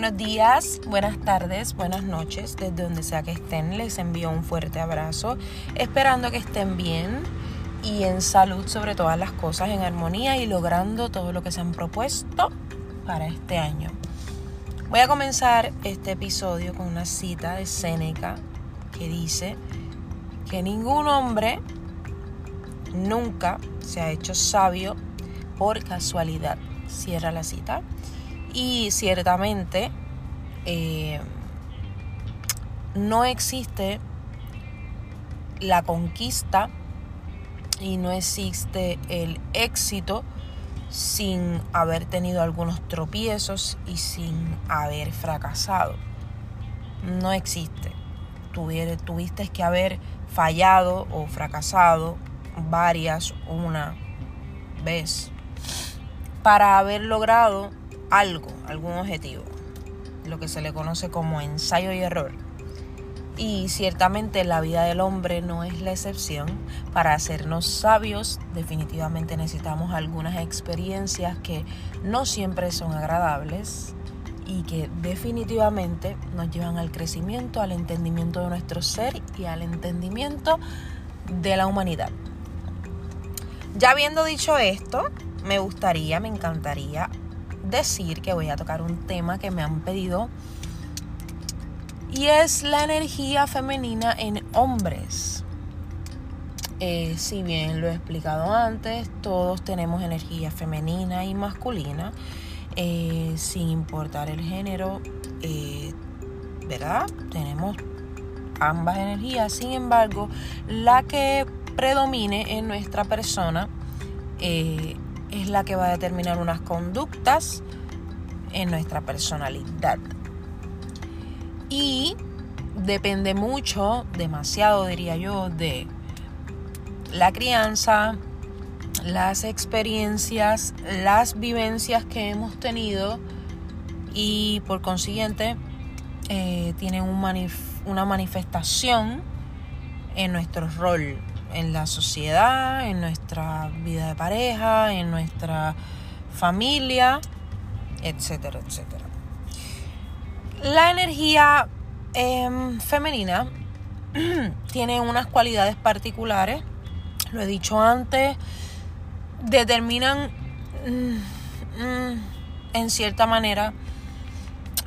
Buenos días, buenas tardes, buenas noches, desde donde sea que estén. Les envío un fuerte abrazo, esperando que estén bien y en salud sobre todas las cosas, en armonía y logrando todo lo que se han propuesto para este año. Voy a comenzar este episodio con una cita de Séneca que dice que ningún hombre nunca se ha hecho sabio por casualidad. Cierra la cita. Y ciertamente eh, no existe la conquista y no existe el éxito sin haber tenido algunos tropiezos y sin haber fracasado. No existe. tuviste que haber fallado o fracasado varias, una vez, para haber logrado algo, algún objetivo, lo que se le conoce como ensayo y error. Y ciertamente la vida del hombre no es la excepción. Para hacernos sabios definitivamente necesitamos algunas experiencias que no siempre son agradables y que definitivamente nos llevan al crecimiento, al entendimiento de nuestro ser y al entendimiento de la humanidad. Ya habiendo dicho esto, me gustaría, me encantaría decir que voy a tocar un tema que me han pedido y es la energía femenina en hombres. Eh, si bien lo he explicado antes, todos tenemos energía femenina y masculina, eh, sin importar el género, eh, ¿verdad? Tenemos ambas energías, sin embargo, la que predomine en nuestra persona es la que va a determinar unas conductas en nuestra personalidad. Y depende mucho, demasiado diría yo, de la crianza, las experiencias, las vivencias que hemos tenido y por consiguiente eh, tienen una manifestación en nuestro rol en la sociedad, en nuestra vida de pareja, en nuestra familia, etcétera, etcétera. La energía em, femenina tiene unas cualidades particulares, lo he dicho antes, determinan mm, mm, en cierta manera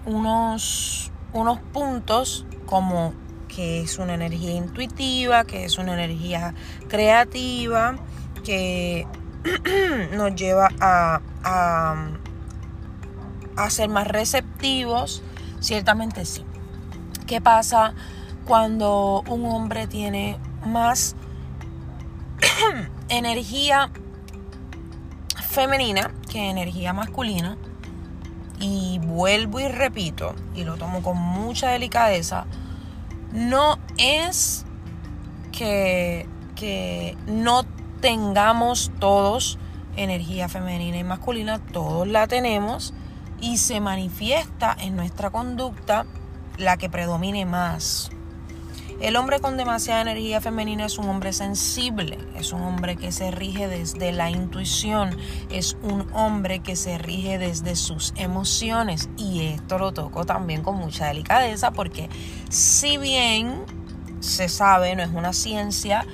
unos, unos puntos como que es una energía intuitiva, que es una energía creativa, que nos lleva a, a, ser más receptivos. Ciertamente sí. ¿Qué pasa cuando un hombre tiene más energía femenina que energía masculina? Y vuelvo y repito, y lo tomo con mucha delicadeza, no es que, no tengamos todos energía femenina y masculina, todos la tenemos y se manifiesta en nuestra conducta la que predomine más. El hombre con demasiada energía femenina es un hombre sensible, es un hombre que se rige desde la intuición, es un hombre que se rige desde sus emociones y esto lo toco también con mucha delicadeza porque si bien se sabe, no es una ciencia,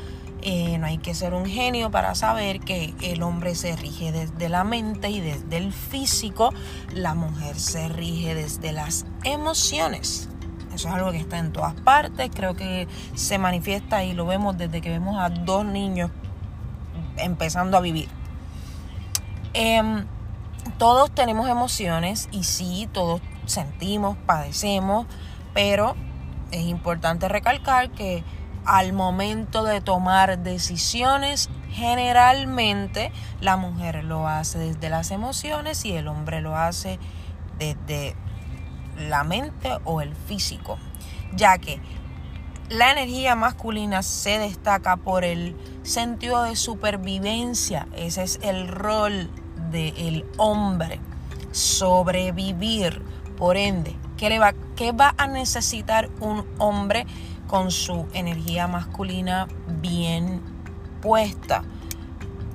eh, no hay que ser un genio para saber que el hombre se rige desde la mente y desde el físico, la mujer se rige desde las emociones. Eso es algo que está en todas partes, creo que se manifiesta y lo vemos desde que vemos a dos niños empezando a vivir. Em, todos tenemos emociones y sí, todos sentimos, padecemos, pero es importante recalcar que al momento de tomar decisiones, generalmente la mujer lo hace desde las emociones y el hombre lo hace desde la mente o el físico, ya que la energía masculina se destaca por el sentido de supervivencia, ese es el rol del hombre, sobrevivir, por ende, ¿qué, va, ¿qué va a necesitar un hombre con su energía masculina bien puesta?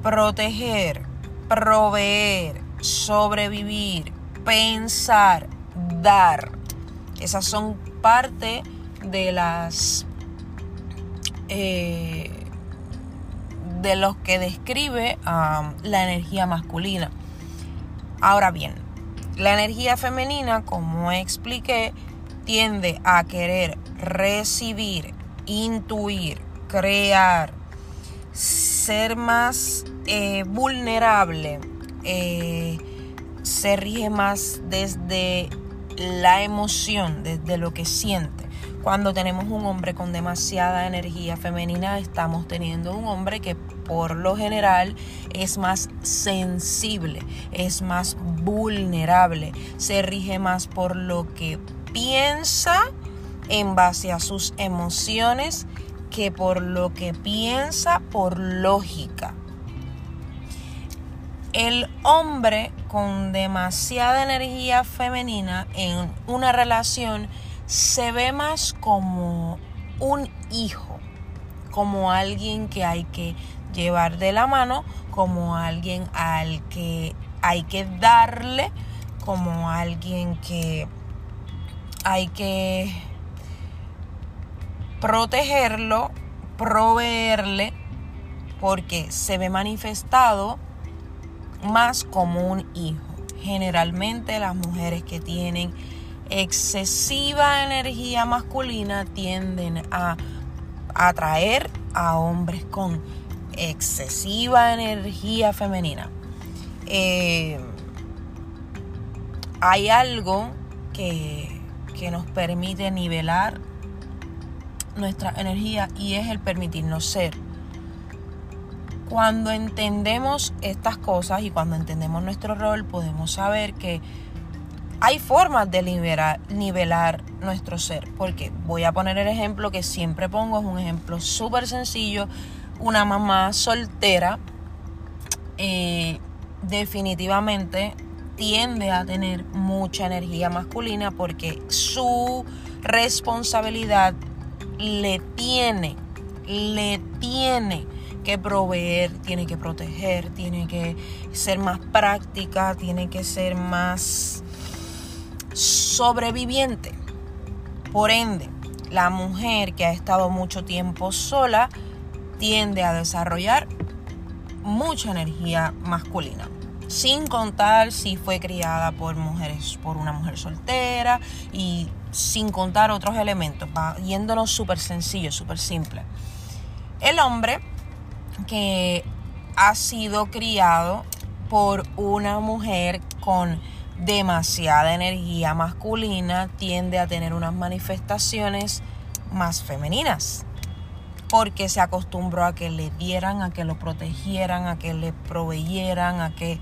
Proteger, proveer, sobrevivir, pensar, dar. Esas son parte de las eh, de los que describe um, la energía masculina. Ahora bien, la energía femenina, como expliqué, tiende a querer recibir, intuir, crear, ser más eh, vulnerable, eh, se rige más desde la emoción, desde lo que siente. Cuando tenemos un hombre con demasiada energía femenina, estamos teniendo un hombre que por lo general es más sensible, es más vulnerable, se rige más por lo que piensa en base a sus emociones que por lo que piensa por lógica. El hombre con demasiada energía femenina en una relación se ve más como un hijo, como alguien que hay que llevar de la mano, como alguien al que hay que darle, como alguien que hay que protegerlo, proveerle, porque se ve manifestado más como un hijo. Generalmente las mujeres que tienen excesiva energía masculina tienden a atraer a hombres con excesiva energía femenina. Eh, hay algo que, que nos permite nivelar nuestra energía y es el permitirnos ser. Cuando entendemos estas cosas y cuando entendemos nuestro rol, podemos saber que hay formas de nivelar nuestro ser. Porque voy a poner el ejemplo que siempre pongo, es un ejemplo súper sencillo. Una mamá soltera eh, definitivamente tiende a tener mucha energía masculina porque su responsabilidad le tiene, le tiene que proveer, tiene que proteger, tiene que ser más práctica, tiene que ser más sobreviviente. Por ende, la mujer que ha estado mucho tiempo sola tiende a desarrollar mucha energía masculina. Sin contar si fue criada por mujeres, por una mujer soltera y sin contar otros elementos, va yéndonos súper sencillo, súper simple. El hombre que ha sido criado por una mujer con demasiada energía masculina tiende a tener unas manifestaciones más femeninas. Porque se acostumbró a que le dieran, a que lo protegieran, a que le proveyeran, a que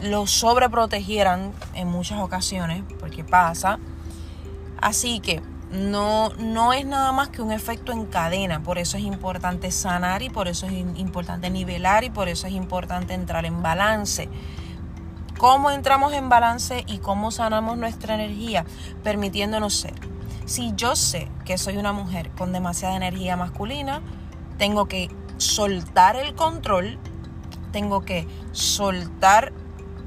lo sobreprotegieran en muchas ocasiones, porque pasa. Así que no, no es nada más que un efecto en cadena, por eso es importante sanar y por eso es importante nivelar y por eso es importante entrar en balance. Cómo entramos en balance y cómo sanamos nuestra energía, permitiéndonos ser. Si yo sé que soy una mujer con demasiada energía masculina, tengo que soltar el control, tengo que soltar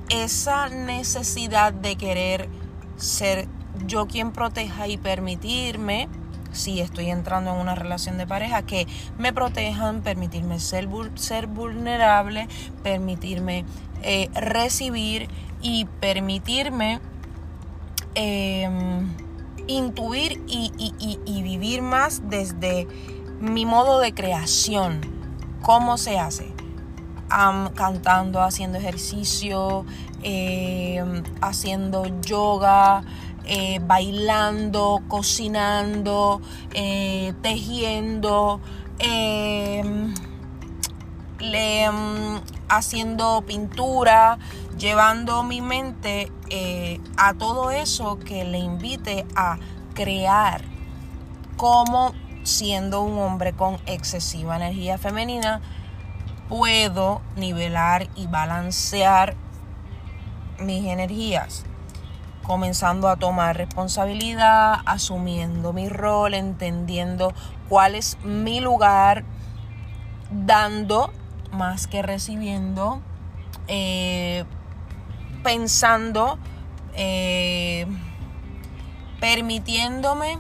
esa necesidad de querer ser yo quien proteja y permitirme, si estoy entrando en una relación de pareja, que me protejan, permitirme ser, ser vulnerable, permitirme eh, recibir y permitirme em, intuir y, vivir más desde mi modo de creación. ¿Cómo se hace? cantando, haciendo ejercicio, em, haciendo yoga, eh, bailando, cocinando, eh, tejiendo, em, haciendo pintura, llevando mi mente eh, a todo eso que le invite a crear como siendo un hombre con excesiva energía femenina puedo nivelar y balancear mis energías comenzando a tomar responsabilidad, asumiendo mi rol, entendiendo cuál es mi lugar, dando más que recibiendo, eh, pensando, eh, permitiéndome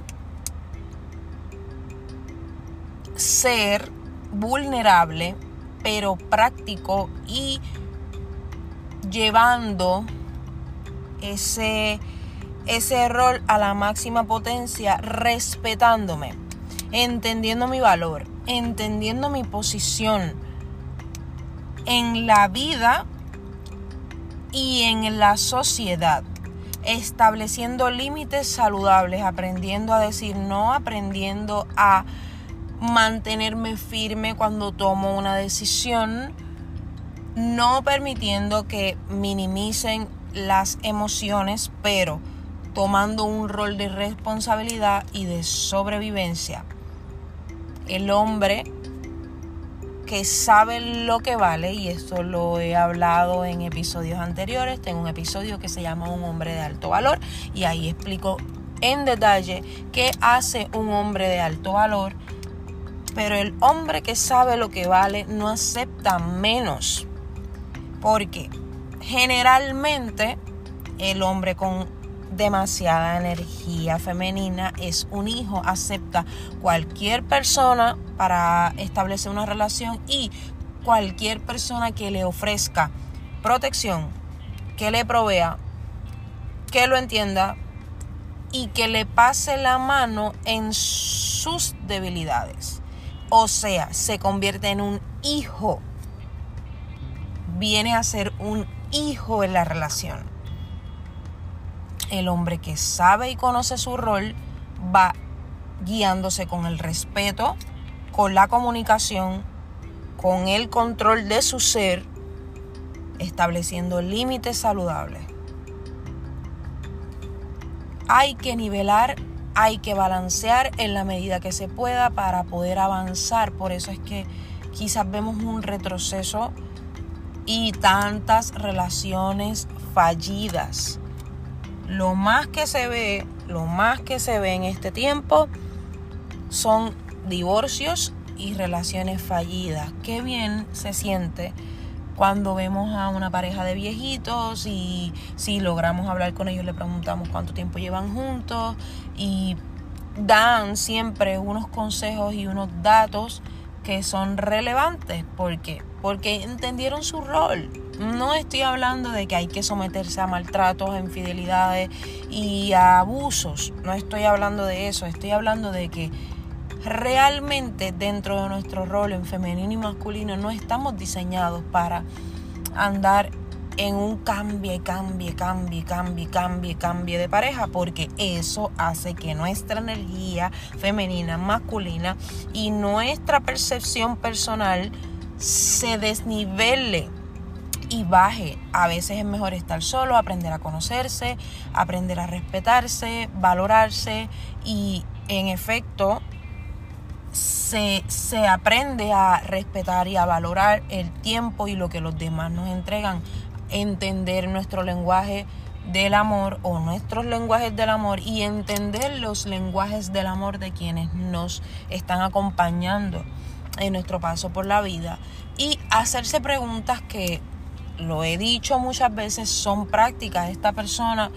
ser vulnerable, pero práctico y llevando ese, ese rol a la máxima potencia, respetándome, entendiendo mi valor, entendiendo mi posición en la vida y en la sociedad, estableciendo límites saludables, aprendiendo a decir no, aprendiendo a mantenerme firme cuando tomo una decisión, no permitiendo que minimicen las emociones, pero tomando un rol de responsabilidad y de sobrevivencia. El hombre que sabe lo que vale, y esto lo he hablado en episodios anteriores, tengo un episodio que se llama Un hombre de alto valor y ahí explico en detalle qué hace un hombre de alto valor pero el hombre que sabe lo que vale no acepta menos. Porque generalmente el hombre con demasiada energía femenina es un hijo, acepta cualquier persona para establecer una relación y cualquier persona que le ofrezca protección, que le provea, que lo entienda y que le pase la mano en sus debilidades. O sea, se convierte en un hijo. Viene a ser un hijo en la relación. El hombre que sabe y conoce su rol va guiándose con el respeto, con la comunicación, con el control de su ser, estableciendo límites saludables. Hay que nivelar hay que balancear en la medida que se pueda para poder avanzar. Por eso es que quizás vemos un retroceso y tantas relaciones fallidas. Lo más que se ve, lo más que se ve en este tiempo son divorcios y relaciones fallidas. Qué bien se siente cuando vemos a una pareja de viejitos y si logramos hablar con ellos le preguntamos cuánto tiempo llevan juntos y dan siempre unos consejos y unos datos que son relevantes. ¿Por qué? Porque entendieron su rol. No estoy hablando de que hay que someterse a maltratos, a infidelidades y a abusos. No estoy hablando de eso. Estoy hablando de que realmente dentro de nuestro rol en femenino y masculino no estamos diseñados para andar en un cambie, cambie, cambie, cambie, cambie, cambie de pareja, porque eso hace que nuestra energía femenina, masculina y nuestra percepción personal se desnivele y baje. A veces es mejor estar solo, aprender a conocerse, aprender a respetarse, valorarse y en efecto se, aprende a respetar y a valorar el tiempo y lo que los demás nos entregan, entender nuestro lenguaje del amor o nuestros lenguajes del amor y entender los lenguajes del amor de quienes nos están acompañando en nuestro paso por la vida y hacerse preguntas que lo he dicho muchas veces son prácticas. Esta persona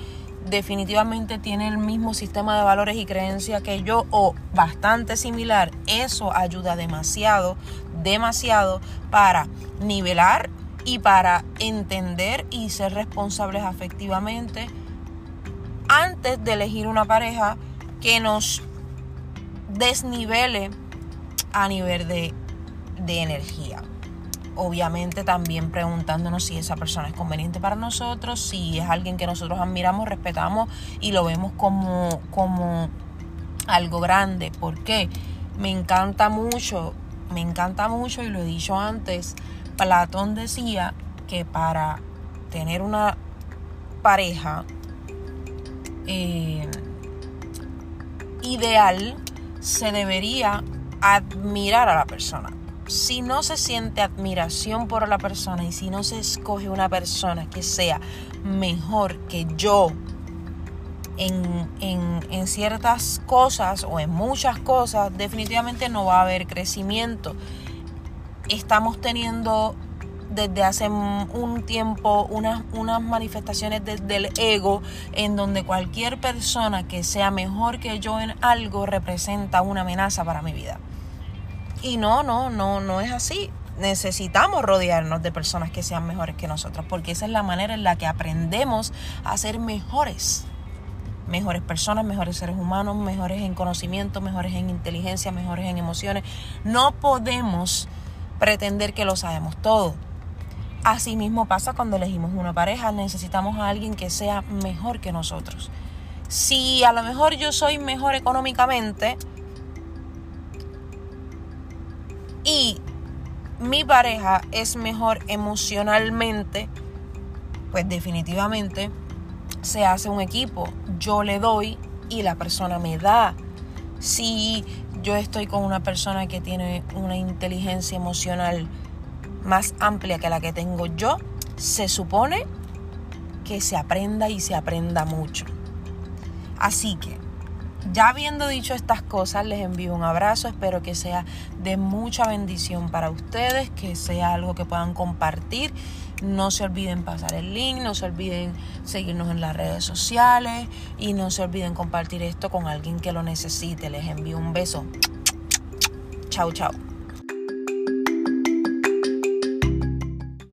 definitivamente tiene el mismo sistema de valores y creencias que yo o bastante similar, eso ayuda demasiado, demasiado para nivelar y para entender y ser responsables afectivamente antes de elegir una pareja que nos desnivele a nivel de, de energía obviamente también preguntándonos si esa persona es conveniente para nosotros, si es alguien que nosotros admiramos, respetamos y lo vemos como, como algo grande. ¿Por qué? Me encanta mucho, me encanta mucho y lo he dicho antes, Platón decía que para tener una pareja eh, ideal se debería admirar a la persona si no se siente admiración por la persona y si no se escoge una persona que sea mejor que yo en, en, ciertas cosas o en muchas cosas, definitivamente no va a haber crecimiento. Estamos teniendo desde hace un tiempo unas, unas manifestaciones desde el ego en donde cualquier persona que sea mejor que yo en algo representa una amenaza para mi vida. Y no, no, no, no es así. Necesitamos rodearnos de personas que sean mejores que nosotros, porque esa es la manera en la que aprendemos a ser mejores mejores personas, mejores seres humanos, mejores en conocimiento, mejores en inteligencia, mejores en emociones. No podemos pretender que lo sabemos todo. Así mismo pasa cuando elegimos una pareja, necesitamos a alguien que sea mejor que nosotros. Si a lo mejor yo soy mejor económicamente y mi pareja es mejor emocionalmente, pues definitivamente se hace un equipo. Yo le doy y la persona me da. Si yo estoy con una persona que tiene una inteligencia emocional más amplia que la que tengo yo, se supone que se aprenda y se aprenda mucho. Así que, ya habiendo dicho estas cosas, les envío un abrazo, espero que sea de mucha bendición para ustedes, que sea algo que puedan compartir no se olviden pasar el link, no se olviden seguirnos en las redes sociales y no se olviden compartir esto con alguien que lo necesite. Les envío un beso. Chao, chao.